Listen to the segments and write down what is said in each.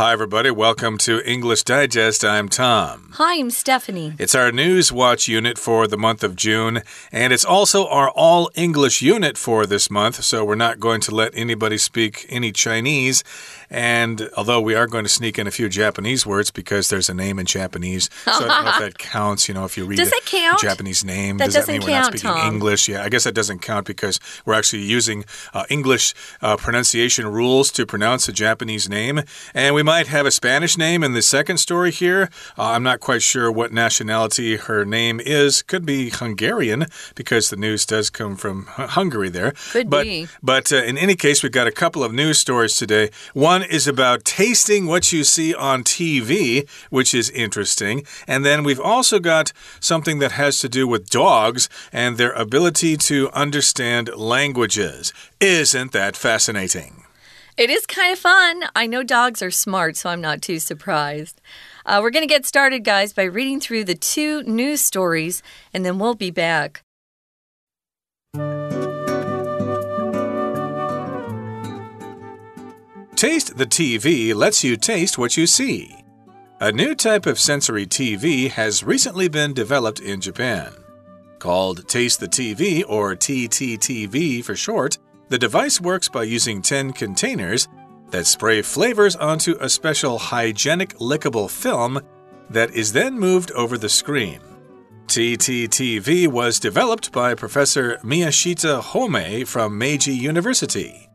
Hi, everybody. Welcome to English Digest. I'm Tom. Hi, I'm Stephanie. It's our News Watch unit for the month of June, and it's also our All English unit for this month, so we're not going to let anybody speak any Chinese. And although we are going to sneak in a few Japanese words because there's a name in Japanese, so I don't know if that counts. You know, if you read Does that count? Japanese name, That does that mean we're not count, speaking Tom. English? Yeah, I guess that doesn't count because we're actually using uh, English uh, pronunciation rules to pronounce a Japanese name. And we might have a Spanish name in the second story here. Uh, I'm not quite sure what nationality her name is. Could be Hungarian because the news does come from Hungary there. Could but, be. But uh, in any case, we've got a couple of news stories today. One is about tasting what you see on TV, which is interesting. And then we've also got something that has to do with dogs and their ability to understand languages. Isn't that fascinating? It is kind of fun. I know dogs are smart, so I'm not too surprised. Uh, we're going to get started, guys, by reading through the two news stories, and then we'll be back. Taste the TV lets you taste what you see. A new type of sensory TV has recently been developed in Japan. Called Taste the TV or TTTV for short, the device works by using 10 containers that spray flavors onto a special hygienic lickable film that is then moved over the screen. TTTV was developed by Professor Miyashita Homei from Meiji University.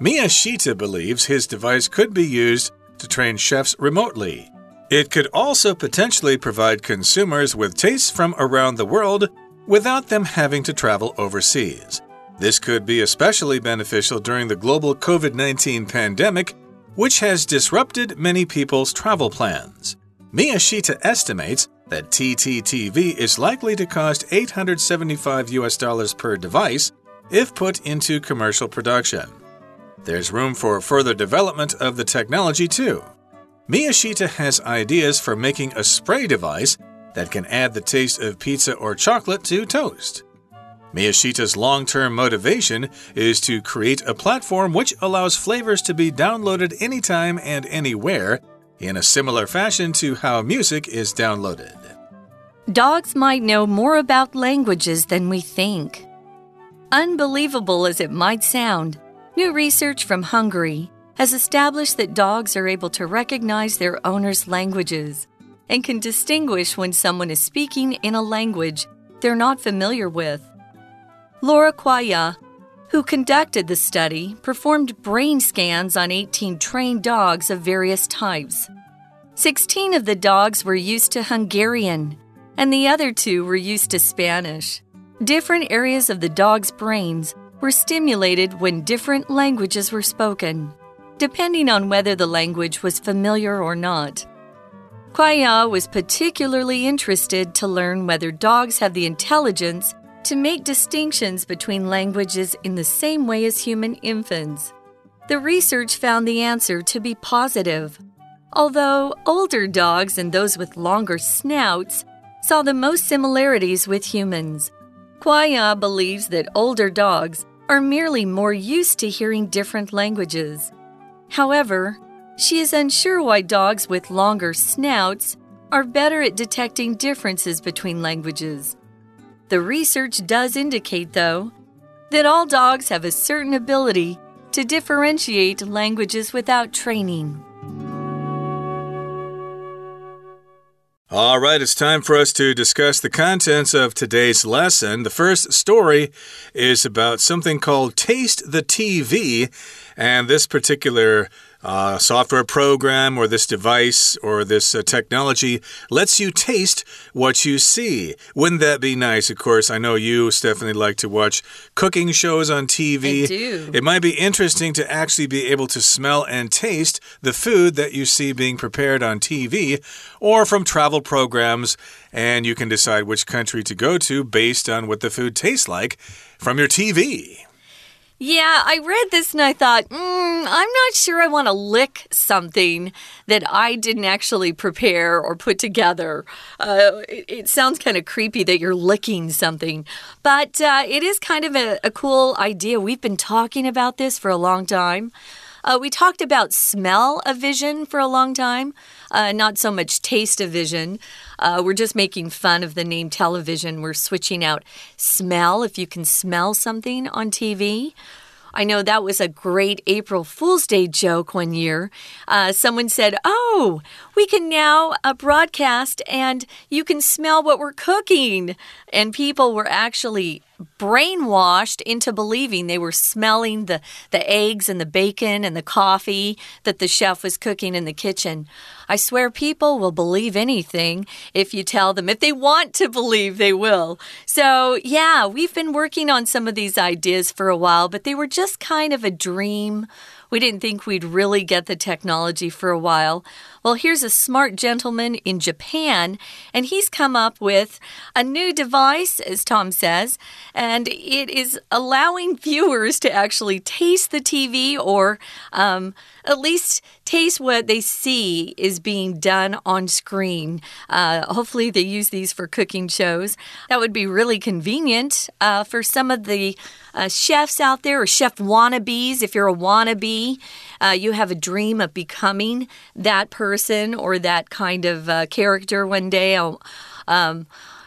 Miyashita believes his device could be used to train chefs remotely. It could also potentially provide consumers with tastes from around the world without them having to travel overseas. This could be especially beneficial during the global COVID 19 pandemic, which has disrupted many people's travel plans. Miyashita estimates that TTTV is likely to cost 875 US dollars per device if put into commercial production. There's room for further development of the technology, too. Miyashita has ideas for making a spray device that can add the taste of pizza or chocolate to toast. Miyashita's long term motivation is to create a platform which allows flavors to be downloaded anytime and anywhere in a similar fashion to how music is downloaded. Dogs might know more about languages than we think. Unbelievable as it might sound, new research from Hungary has established that dogs are able to recognize their owner's languages and can distinguish when someone is speaking in a language they're not familiar with. Laura Cuaya, who conducted the study, performed brain scans on 18 trained dogs of various types. 16 of the dogs were used to Hungarian, and the other two were used to Spanish. Different areas of the dog's brains were stimulated when different languages were spoken, depending on whether the language was familiar or not. Cuaya was particularly interested to learn whether dogs have the intelligence to make distinctions between languages in the same way as human infants. The research found the answer to be positive. Although older dogs and those with longer snouts saw the most similarities with humans, Cuaya believes that older dogs are merely more used to hearing different languages. However, she is unsure why dogs with longer snouts are better at detecting differences between languages. The research does indicate, though, that all dogs have a certain ability to differentiate languages without training. All right, it's time for us to discuss the contents of today's lesson. The first story is about something called Taste the TV, and this particular uh, software program or this device or this uh, technology lets you taste what you see. Wouldn't that be nice? Of course, I know you, Stephanie, like to watch cooking shows on TV. I do. It might be interesting to actually be able to smell and taste the food that you see being prepared on TV or from travel programs, and you can decide which country to go to based on what the food tastes like from your TV. Yeah, I read this and I thought, mm, I'm not sure I want to lick something that I didn't actually prepare or put together. Uh, it, it sounds kind of creepy that you're licking something, but uh, it is kind of a, a cool idea. We've been talking about this for a long time. Uh, we talked about smell of vision for a long time, uh, not so much taste of vision. Uh, we're just making fun of the name television. We're switching out smell if you can smell something on TV. I know that was a great April Fool's Day joke one year. Uh, someone said, Oh, we can now uh, broadcast and you can smell what we're cooking. And people were actually brainwashed into believing they were smelling the, the eggs and the bacon and the coffee that the chef was cooking in the kitchen. I swear people will believe anything if you tell them. If they want to believe, they will. So, yeah, we've been working on some of these ideas for a while, but they were just kind of a dream. We didn't think we'd really get the technology for a while. Well, here's a smart gentleman in Japan, and he's come up with a new device, as Tom says, and it is allowing viewers to actually taste the TV or um, at least taste what they see is being done on screen. Uh, hopefully, they use these for cooking shows. That would be really convenient uh, for some of the uh, chefs out there or chef wannabes. If you're a wannabe, uh, you have a dream of becoming that person or that kind of uh, character one day. Um,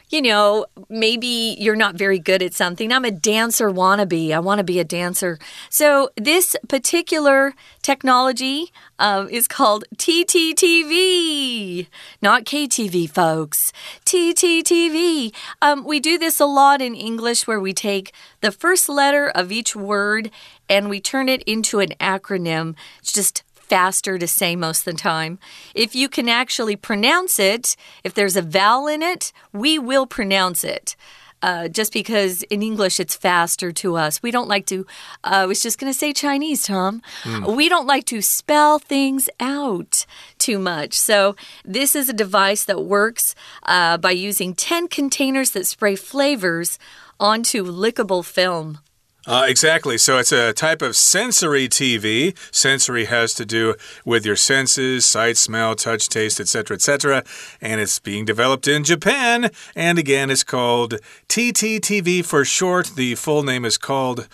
you know, maybe you're not very good at something. I'm a dancer wannabe. I want to be a dancer. So, this particular technology um, is called TTTV, not KTV, folks. TTTV. Um, we do this a lot in English where we take the first letter of each word and we turn it into an acronym. It's just faster to say most of the time. If you can actually pronounce it, if there's a vowel in it, we will pronounce it. Uh, just because in English it's faster to us. We don't like to, uh, I was just going to say Chinese, Tom. Mm. We don't like to spell things out too much. So, this is a device that works uh, by using 10 containers that spray flavors onto lickable film. Uh, exactly. So it's a type of sensory TV. Sensory has to do with your senses, sight, smell, touch, taste, etc., etc. And it's being developed in Japan. And again, it's called TTTV for short. The full name is called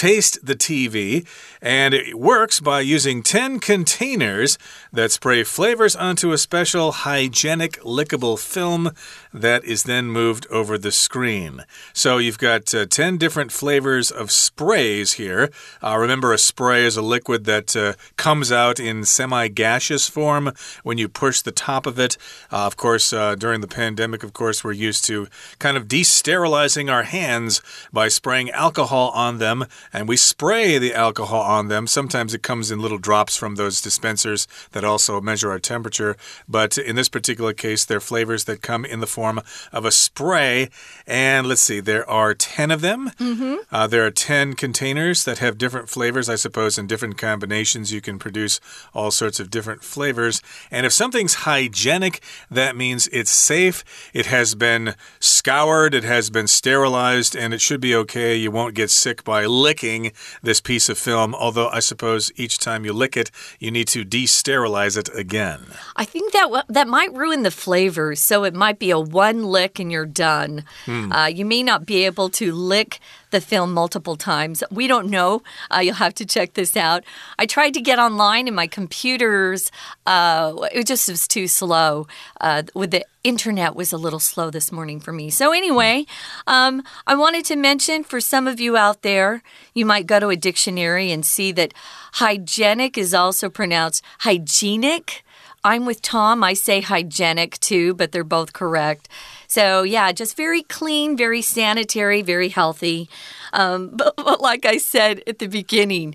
Taste the TV, and it works by using 10 containers that spray flavors onto a special hygienic lickable film that is then moved over the screen. So you've got uh, 10 different flavors of sprays here. Uh, remember, a spray is a liquid that uh, comes out in semi gaseous form when you push the top of it. Uh, of course, uh, during the pandemic, of course, we're used to kind of de sterilizing our hands by spraying alcohol on them and we spray the alcohol on them. Sometimes it comes in little drops from those dispensers that also measure our temperature. But in this particular case, they're flavors that come in the form of a spray. And let's see, there are 10 of them. Mm -hmm. uh, there are 10 containers that have different flavors. I suppose in different combinations, you can produce all sorts of different flavors. And if something's hygienic, that means it's safe. It has been scoured, it has been sterilized, and it should be okay. You won't get sick by licking licking this piece of film, although I suppose each time you lick it, you need to de sterilize it again. I think that that might ruin the flavors, so it might be a one lick and you're done. Hmm. Uh, you may not be able to lick the film multiple times. We don't know. Uh, you'll have to check this out. I tried to get online and my computers, uh, it just was too slow. Uh, with the internet was a little slow this morning for me. So anyway, um, I wanted to mention for some of you out there, you might go to a dictionary and see that hygienic is also pronounced hygienic. I'm with Tom. I say hygienic too, but they're both correct. So, yeah, just very clean, very sanitary, very healthy. Um, but, but like I said at the beginning,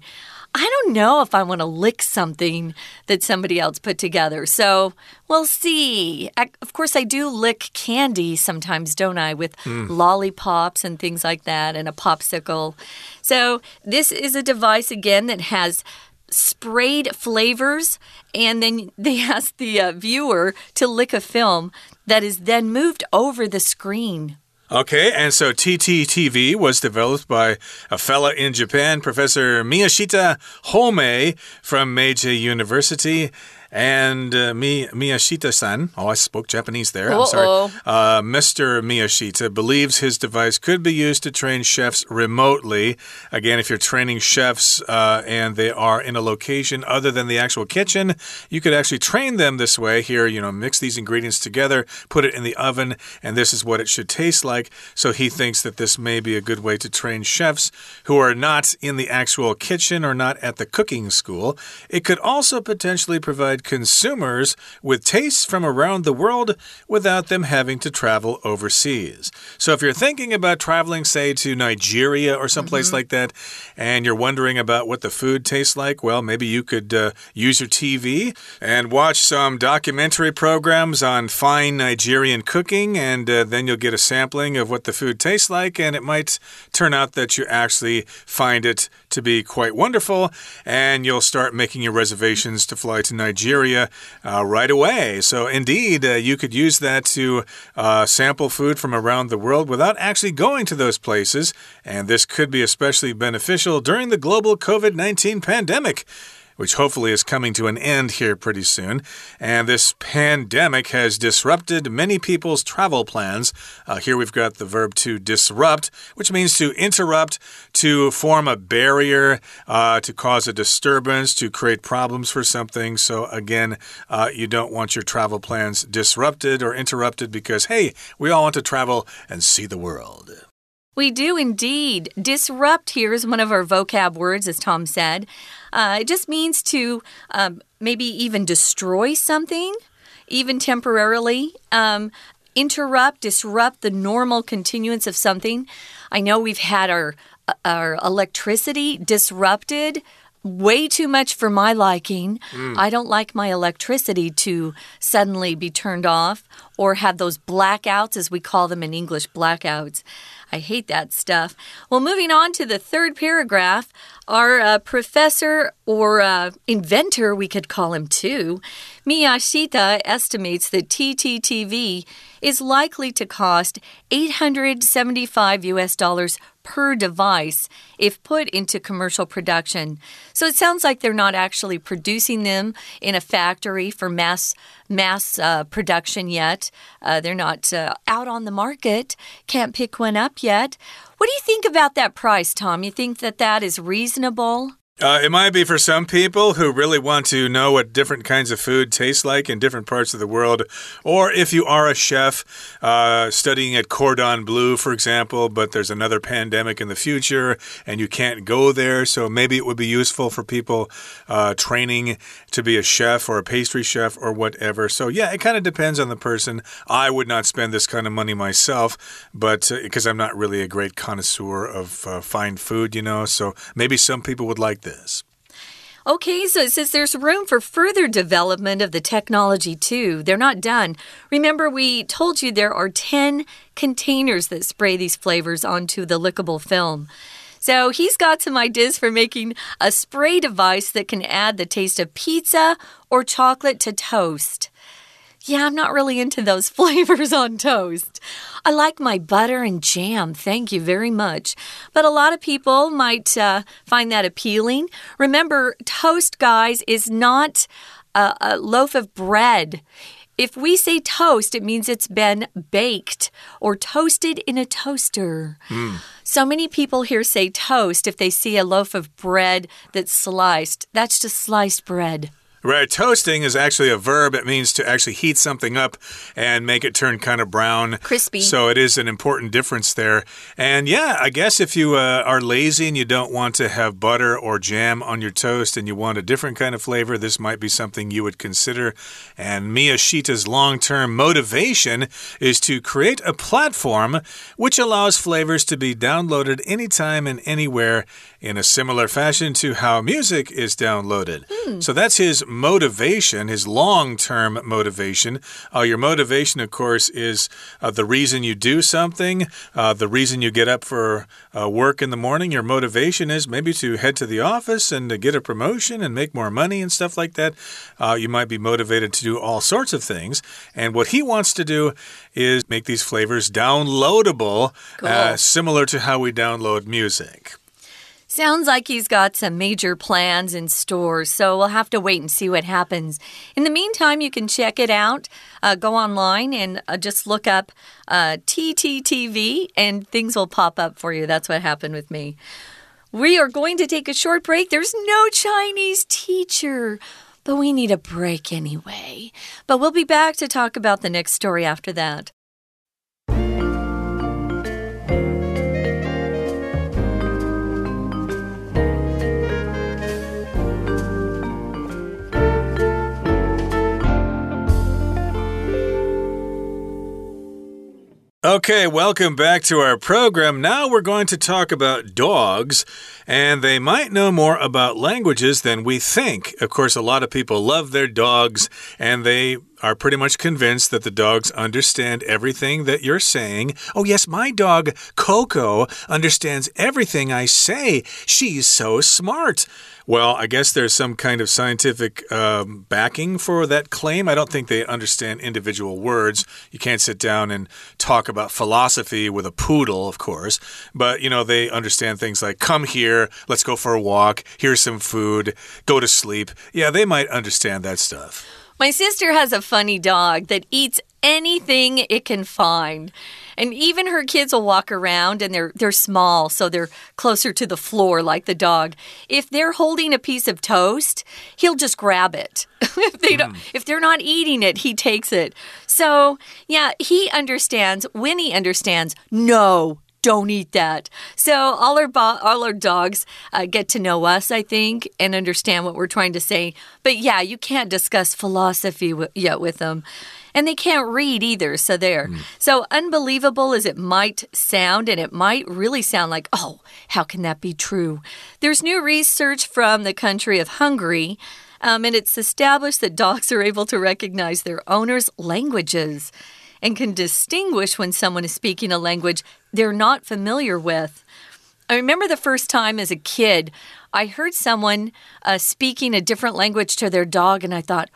I don't know if I want to lick something that somebody else put together. So we'll see. I, of course, I do lick candy sometimes, don't I? With mm. lollipops and things like that, and a popsicle. So this is a device, again, that has sprayed flavors, and then they ask the uh, viewer to lick a film that is then moved over the screen. Okay, and so TTTV was developed by a fella in Japan, Professor Miyashita Homei from Meiji University. And uh, Mi Miyashita san, oh, I spoke Japanese there. Uh -oh. I'm sorry. Uh, Mr. Miyashita believes his device could be used to train chefs remotely. Again, if you're training chefs uh, and they are in a location other than the actual kitchen, you could actually train them this way. Here, you know, mix these ingredients together, put it in the oven, and this is what it should taste like. So he thinks that this may be a good way to train chefs who are not in the actual kitchen or not at the cooking school. It could also potentially provide consumers with tastes from around the world without them having to travel overseas. So if you're thinking about traveling, say, to Nigeria or someplace mm -hmm. like that, and you're wondering about what the food tastes like, well, maybe you could uh, use your TV and watch some documentary programs on fine Nigerian cooking, and uh, then you'll get a sampling of what the food tastes like, and it might turn out that you actually find it to be quite wonderful, and you'll start making your reservations to fly to Nigeria uh, right away. So, indeed, uh, you could use that to uh, sample food from around the world without actually going to those places, and this could be especially beneficial during the global COVID 19 pandemic which hopefully is coming to an end here pretty soon. And this pandemic has disrupted many people's travel plans. Uh, here we've got the verb to disrupt, which means to interrupt, to form a barrier, uh, to cause a disturbance, to create problems for something. So, again, uh, you don't want your travel plans disrupted or interrupted because, hey, we all want to travel and see the world. We do indeed. Disrupt here is one of our vocab words, as Tom said. Uh, it just means to um, maybe even destroy something, even temporarily. Um, interrupt, disrupt the normal continuance of something. I know we've had our our electricity disrupted way too much for my liking. Mm. I don't like my electricity to suddenly be turned off or have those blackouts, as we call them in English, blackouts. I hate that stuff. Well, moving on to the third paragraph, our uh, professor or uh, inventor, we could call him too, Miyashita estimates that TTTV is likely to cost 875 US dollars per device if put into commercial production. So it sounds like they're not actually producing them in a factory for mass mass uh, production yet. Uh, they're not uh, out on the market. Can't pick one up yet. What do you think about that price, Tom? You think that that is reasonable? Uh, it might be for some people who really want to know what different kinds of food taste like in different parts of the world. Or if you are a chef uh, studying at Cordon Bleu, for example, but there's another pandemic in the future and you can't go there. So maybe it would be useful for people uh, training to be a chef or a pastry chef or whatever. So yeah, it kind of depends on the person. I would not spend this kind of money myself, but because uh, I'm not really a great connoisseur of uh, fine food, you know. So maybe some people would like this. Okay, so it says there's room for further development of the technology too. They're not done. Remember, we told you there are 10 containers that spray these flavors onto the lickable film. So he's got some ideas for making a spray device that can add the taste of pizza or chocolate to toast. Yeah, I'm not really into those flavors on toast. I like my butter and jam, thank you very much. But a lot of people might uh, find that appealing. Remember, toast, guys, is not a, a loaf of bread. If we say toast, it means it's been baked or toasted in a toaster. Mm. So many people here say toast if they see a loaf of bread that's sliced. That's just sliced bread. Right. Toasting is actually a verb. It means to actually heat something up and make it turn kind of brown. Crispy. So it is an important difference there. And yeah, I guess if you uh, are lazy and you don't want to have butter or jam on your toast and you want a different kind of flavor, this might be something you would consider. And Miyashita's long term motivation is to create a platform which allows flavors to be downloaded anytime and anywhere in a similar fashion to how music is downloaded. Hmm. So that's his motivation, his long term motivation. Uh, your motivation, of course, is uh, the reason you do something, uh, the reason you get up for uh, work in the morning. Your motivation is maybe to head to the office and to get a promotion and make more money and stuff like that. Uh, you might be motivated to do all sorts of things. And what he wants to do is make these flavors downloadable, cool. similar to how we download music. Sounds like he's got some major plans in store, so we'll have to wait and see what happens. In the meantime, you can check it out. Uh, go online and uh, just look up uh, TTTV, and things will pop up for you. That's what happened with me. We are going to take a short break. There's no Chinese teacher, but we need a break anyway. But we'll be back to talk about the next story after that. Okay, welcome back to our program. Now we're going to talk about dogs, and they might know more about languages than we think. Of course, a lot of people love their dogs, and they are pretty much convinced that the dogs understand everything that you're saying. Oh, yes, my dog, Coco, understands everything I say. She's so smart. Well, I guess there's some kind of scientific um, backing for that claim. I don't think they understand individual words. You can't sit down and talk about philosophy with a poodle, of course. But, you know, they understand things like come here, let's go for a walk, here's some food, go to sleep. Yeah, they might understand that stuff. My sister has a funny dog that eats anything it can find. And even her kids will walk around and they're they're small, so they're closer to the floor like the dog. If they're holding a piece of toast, he'll just grab it. if they don't mm. if they're not eating it, he takes it. So, yeah, he understands when he understands, no, don't eat that. So all our all our dogs uh, get to know us, I think, and understand what we're trying to say. But yeah, you can't discuss philosophy yet with them and they can't read either. So there. Mm. So unbelievable as it might sound, and it might really sound like, oh, how can that be true? There's new research from the country of Hungary. Um, and it's established that dogs are able to recognize their owners' languages and can distinguish when someone is speaking a language they're not familiar with. I remember the first time as a kid, I heard someone uh, speaking a different language to their dog, and I thought,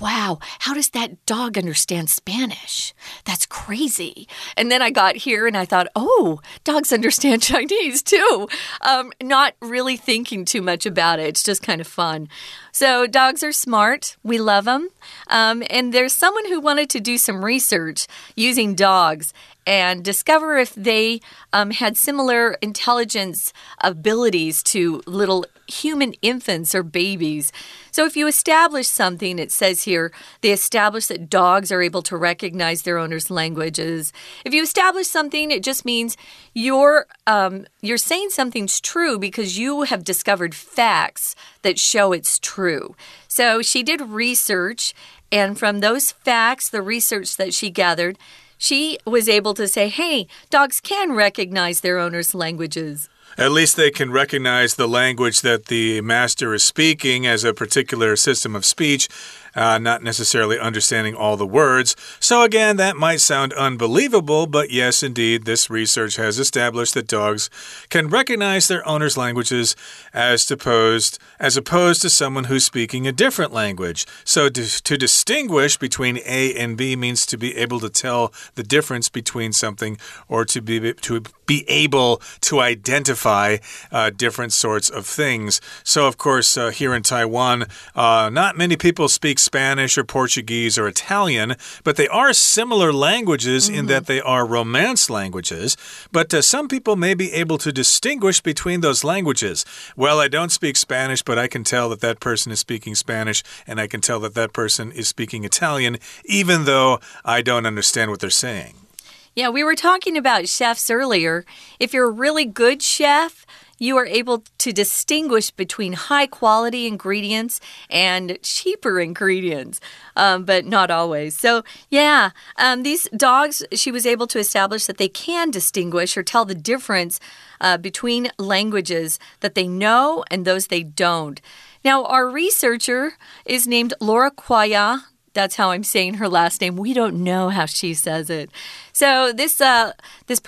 wow, how does that dog understand Spanish? That's crazy. And then I got here and I thought, oh, dogs understand Chinese too. Um, not really thinking too much about it. It's just kind of fun. So, dogs are smart. We love them. Um, and there's someone who wanted to do some research using dogs and discover if they um, had similar intelligence abilities to little human infants or babies. So, if you establish something, it says here, they establish that dogs are able to recognize their owner's languages. If you establish something, it just means you're um, you're saying something's true because you have discovered facts that show it's true. So, she did research, and from those facts, the research that she gathered, she was able to say, hey, dogs can recognize their owner's languages. At least they can recognize the language that the master is speaking as a particular system of speech uh, not necessarily understanding all the words. So, again, that might sound unbelievable, but yes, indeed, this research has established that dogs can recognize their owner's languages as opposed, as opposed to someone who's speaking a different language. So, to, to distinguish between A and B means to be able to tell the difference between something or to be, to be able to identify uh, different sorts of things. So, of course, uh, here in Taiwan, uh, not many people speak Spanish or Portuguese or Italian, but they are similar languages mm -hmm. in that mm-hmm. they are Romance languages. But uh, some people may be able to distinguish between those languages. Well, I don't speak Spanish, but I can tell that that person is speaking Spanish, and I can tell that that person is speaking Italian, even though I don't understand what they're saying. Yeah, we were talking about chefs earlier. If you're a really good chef, you are able to distinguish between high quality ingredients and cheaper ingredients, um, but not always. So, yeah, um, these dogs, she was able to establish that they can distinguish or tell the difference uh, between languages that they know and those they don't. Now, our researcher is named Laura Cuaya. That's how I'm saying her last name. We don't know how she says it. So this uh, this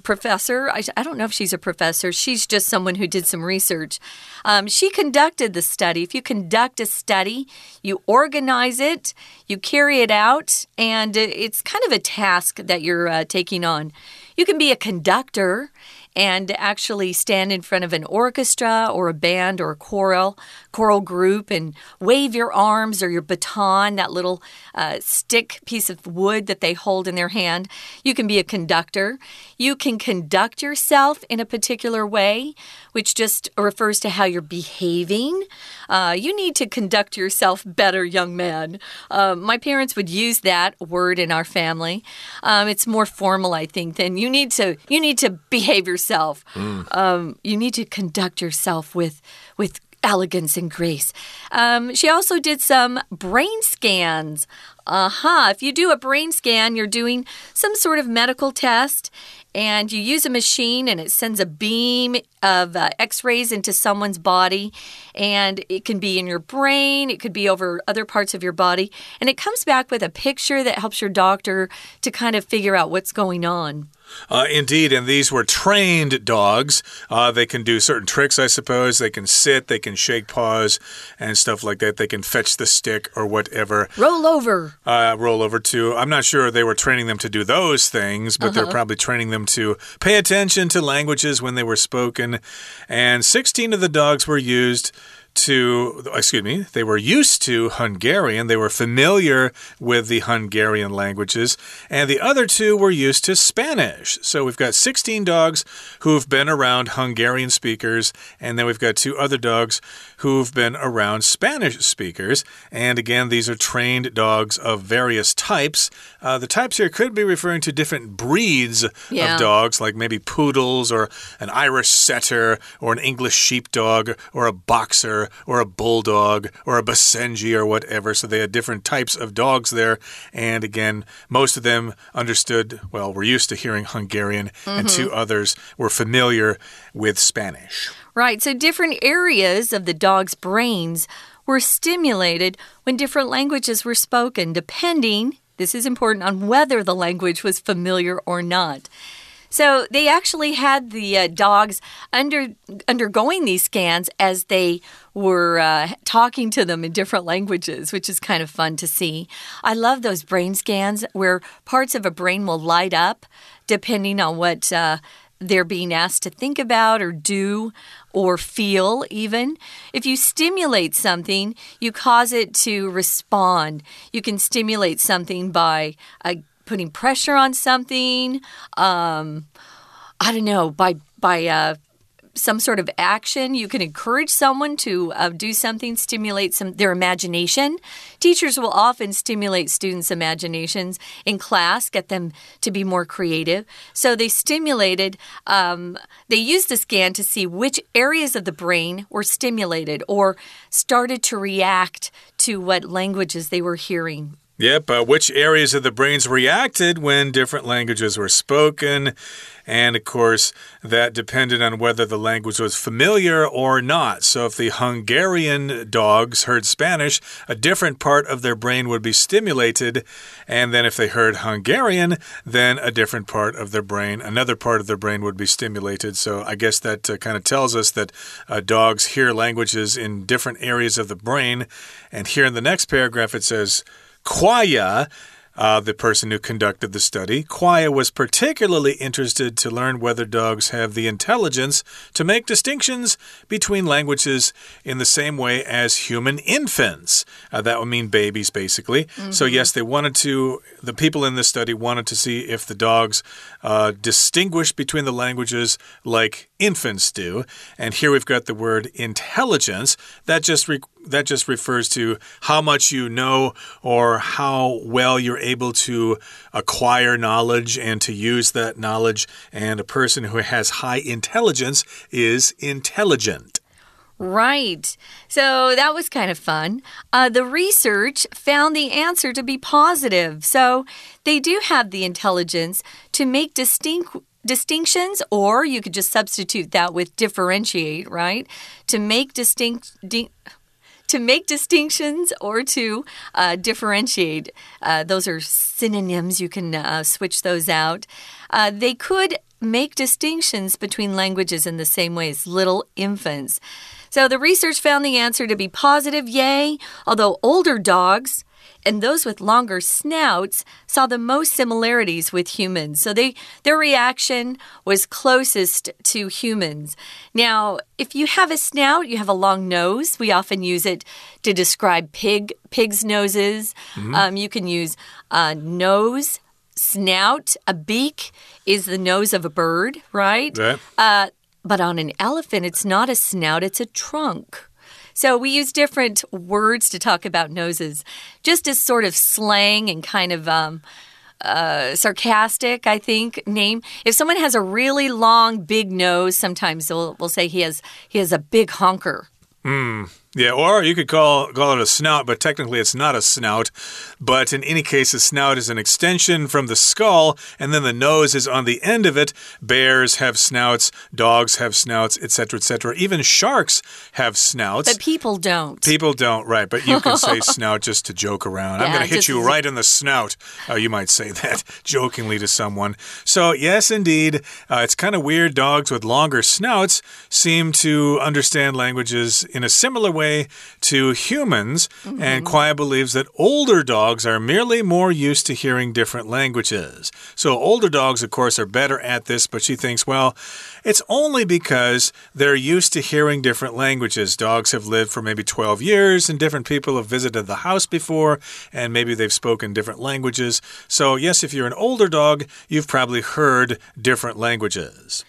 professor. I, I, don't know if she's a professor. She's just someone who did some research. Um, she conducted the study. If you conduct a study, you organize it, you carry it out, and it's kind of a task that you're uh, taking on. You can be a conductor and actually stand in front of an orchestra or a band or a choral choral group and wave your arms or your baton, that little uh, stick piece of wood that they hold in their hand. You can be a conductor. You can conduct yourself in a particular way, which just refers to how you're behaving. Uh, you need to conduct yourself better, young man. Uh, my parents would use that word in our family. Um, it's more formal, I think, than you need to you need to behave yourself. Mm. Um, you need to conduct yourself with with elegance and grace. Um, she also did some brain scans. Uh huh. If you do a brain scan, you're doing some sort of medical test and you use a machine and it sends a beam of uh, x rays into someone's body. And it can be in your brain, it could be over other parts of your body. And it comes back with a picture that helps your doctor to kind of figure out what's going on. Uh, indeed, and these were trained dogs. Uh, they can do certain tricks, I suppose. They can sit, they can shake paws, and stuff like that. They can fetch the stick or whatever. Roll over. Uh, roll over too. I'm not sure they were training them to do those things, but -huh. they're uh-huh. probably training them to pay attention to languages when they were spoken. And 16 of the dogs were used to, excuse me, they were used to Hungarian. They were familiar with the Hungarian languages. And the other two were used to Spanish. So we've got 16 dogs who've been around Hungarian speakers. And then we've got two other dogs who've been around Spanish speakers. And again, these are trained dogs of various types. Uh, the types here could be referring to different breeds yeah. of dogs, like maybe poodles or an Irish setter or an English sheepdog or a boxer or a bulldog or a Basenji or whatever. So they had different types of dogs there. And again, most of them understood, well, we're used to hearing Hungarian, mm -hmm. and two mm-hmm. others were familiar with Spanish. Right. So different areas of the dog's brains were stimulated when different languages were spoken, depending, this is important, on whether the language was familiar or not. So they actually had the uh, dogs under undergoing these scans as they were uh, talking to them in different languages, which is kind of fun to see. I love those brain scans where parts of a brain will light up depending on what. Uh, they're being asked to think about or do or feel, even. If you stimulate something, you cause it to respond. You can stimulate something by uh, putting pressure on something. Um, I don't know by by uh, some sort of action. You can encourage someone to uh, do something, stimulate some their imagination. Teachers will often stimulate students' imaginations in class, get them to be more creative. So they stimulated. Um, they used the scan to see which areas of the brain were stimulated or started to react to what languages they were hearing. Yep, uh, which areas of the brains reacted when different languages were spoken. And of course, that depended on whether the language was familiar or not. So, if the Hungarian dogs heard Spanish, a different part of their brain would be stimulated. And then, if they heard Hungarian, then a different part of their brain, another part of their brain would be stimulated. So, I guess that uh, kind of tells us that uh, dogs hear languages in different areas of the brain. And here in the next paragraph, it says, Cuaya uh, the person who conducted the study. Cuaya was particularly interested to learn whether dogs have the intelligence to make distinctions between languages in the same way as human infants. Uh, that would mean babies, basically. Mm -hmm. So, mm-hmm. yes, they wanted to, the people in this study wanted to see if the dogs uh, distinguish between the languages like infants do. And here we've got the word intelligence. That just that just refers to how much you know or how well you're able to acquire knowledge and to use that knowledge. And a person who has high intelligence is intelligent. Right. So that was kind of fun. Uh, the research found the answer to be positive. So they do have the intelligence to make distinct distinctions, or you could just substitute that with differentiate, right? To make distinct. To make distinctions or to uh, differentiate. Uh, those are synonyms. You can uh, switch those out. Uh, they could make distinctions between languages in the same way as little infants. So the research found the answer to be positive, yay, although older dogs and those with longer snouts saw the most similarities with humans. So they their reaction was closest to humans. Now, if you have a snout, you have a long nose. We often use it to describe pig pigs' noses. Mm -hmm. um, you can use a nose. Snout, a beak is the nose of a bird, right? Yeah. Uh, but on an elephant, it's not a snout, it's a trunk. So we use different words to talk about noses, just as sort of slang and kind of. Um, uh, sarcastic, I think, name. If someone has a really long, big nose, sometimes we'll, we'll say he has he has a big honker. Hmm. Yeah, or you could call call it a snout, but technically it's not a snout. But in any case, a snout is an extension from the skull, and then the nose is on the end of it. Bears have snouts, dogs have snouts, etc., etc. Even sharks have snouts. But people don't. People don't, right? But you can say snout just to joke around. Yeah, I'm going to hit you right in the snout. Oh, you might say that jokingly to someone. So yes, indeed, uh, it's kind of weird. Dogs with longer snouts seem to understand languages in a similar way way to humans, mm -hmm. and Cuaya believes that older dogs are merely more used to hearing different languages. So, older dogs, of course, are better at this, but she thinks, well, it's only because they're used to hearing different languages. Dogs have lived for maybe 12 years, and different people have visited the house before, and maybe they've spoken different languages. So, yes, if you're an older dog, you've probably heard different languages.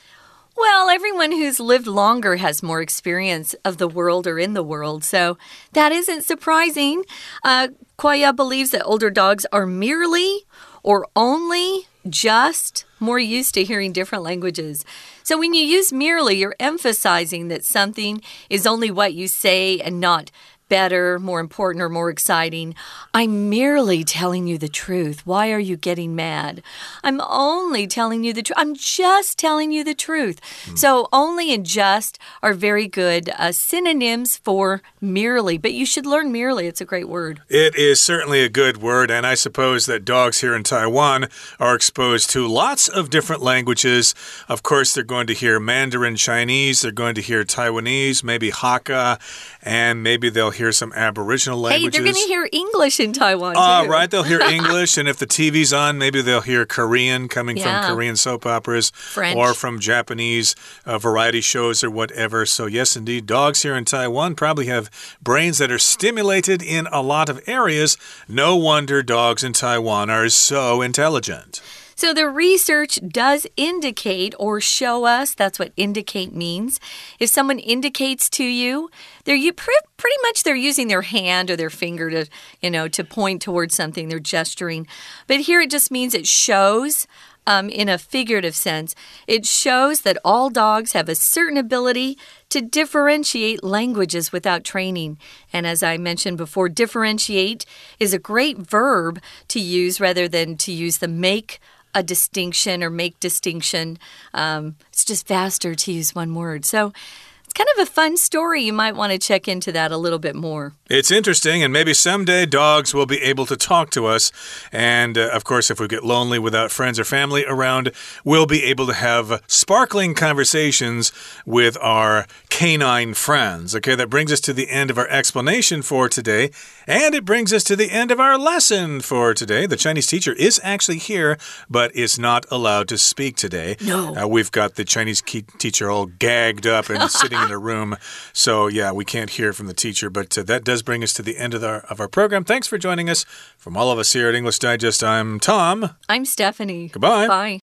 Well, everyone who's lived longer has more experience of the world or in the world, so that isn't surprising. Uh, Cuaya believes that older dogs are merely or only just more used to hearing different languages. So when you use merely, you're emphasizing that something is only what you say and not better, more important, or more exciting. I'm merely telling you the truth. Why are you getting mad? I'm only telling you the truth. I'm just telling you the truth. Mm. So, only and just are very good uh, synonyms for merely, but you should learn merely. It's a great word. It is certainly a good word, and I suppose that dogs here in Taiwan are exposed to lots of different languages. Of course, they're going to hear Mandarin Chinese, they're going to hear Taiwanese, maybe Hakka, and maybe they'll hear hear some Aboriginal languages. Hey, they're going to hear English in Taiwan. Ah, uh, right. They'll hear English, and if the TV's on, maybe they'll hear Korean coming yeah. from Korean soap operas French. or from Japanese uh, variety shows or whatever. So, yes, indeed, dogs here in Taiwan probably have brains that are stimulated in a lot of areas. No wonder dogs in Taiwan are so intelligent. So the research does indicate or show us, that's what indicate means. If someone indicates to you, they're pretty much they're using their hand or their finger to, you know, to point towards something, they're gesturing. But here it just means it shows um, in a figurative sense. It shows that all dogs have a certain ability to differentiate languages without training. And as I mentioned before, differentiate is a great verb to use rather than to use the make a distinction or make distinction. Um, it's just faster to use one word. So it's kind of a fun story. You might want to check into that a little bit more. It's interesting, and maybe someday dogs will be able to talk to us. And uh, of course, if we get lonely without friends or family around, we'll be able to have sparkling conversations with our canine friends. Okay, that brings us to the end of our explanation for today. And it brings us to the end of our lesson for today. The Chinese teacher is actually here, but is not allowed to speak today. No. Uh, we've got the Chinese teacher all gagged up and sitting in a room. So, yeah, we can't hear from the teacher, but uh, that does bring us to the end of our, of our program. Thanks for joining us. From all of us here at English Digest, I'm Tom. I'm Stephanie. Goodbye. Bye.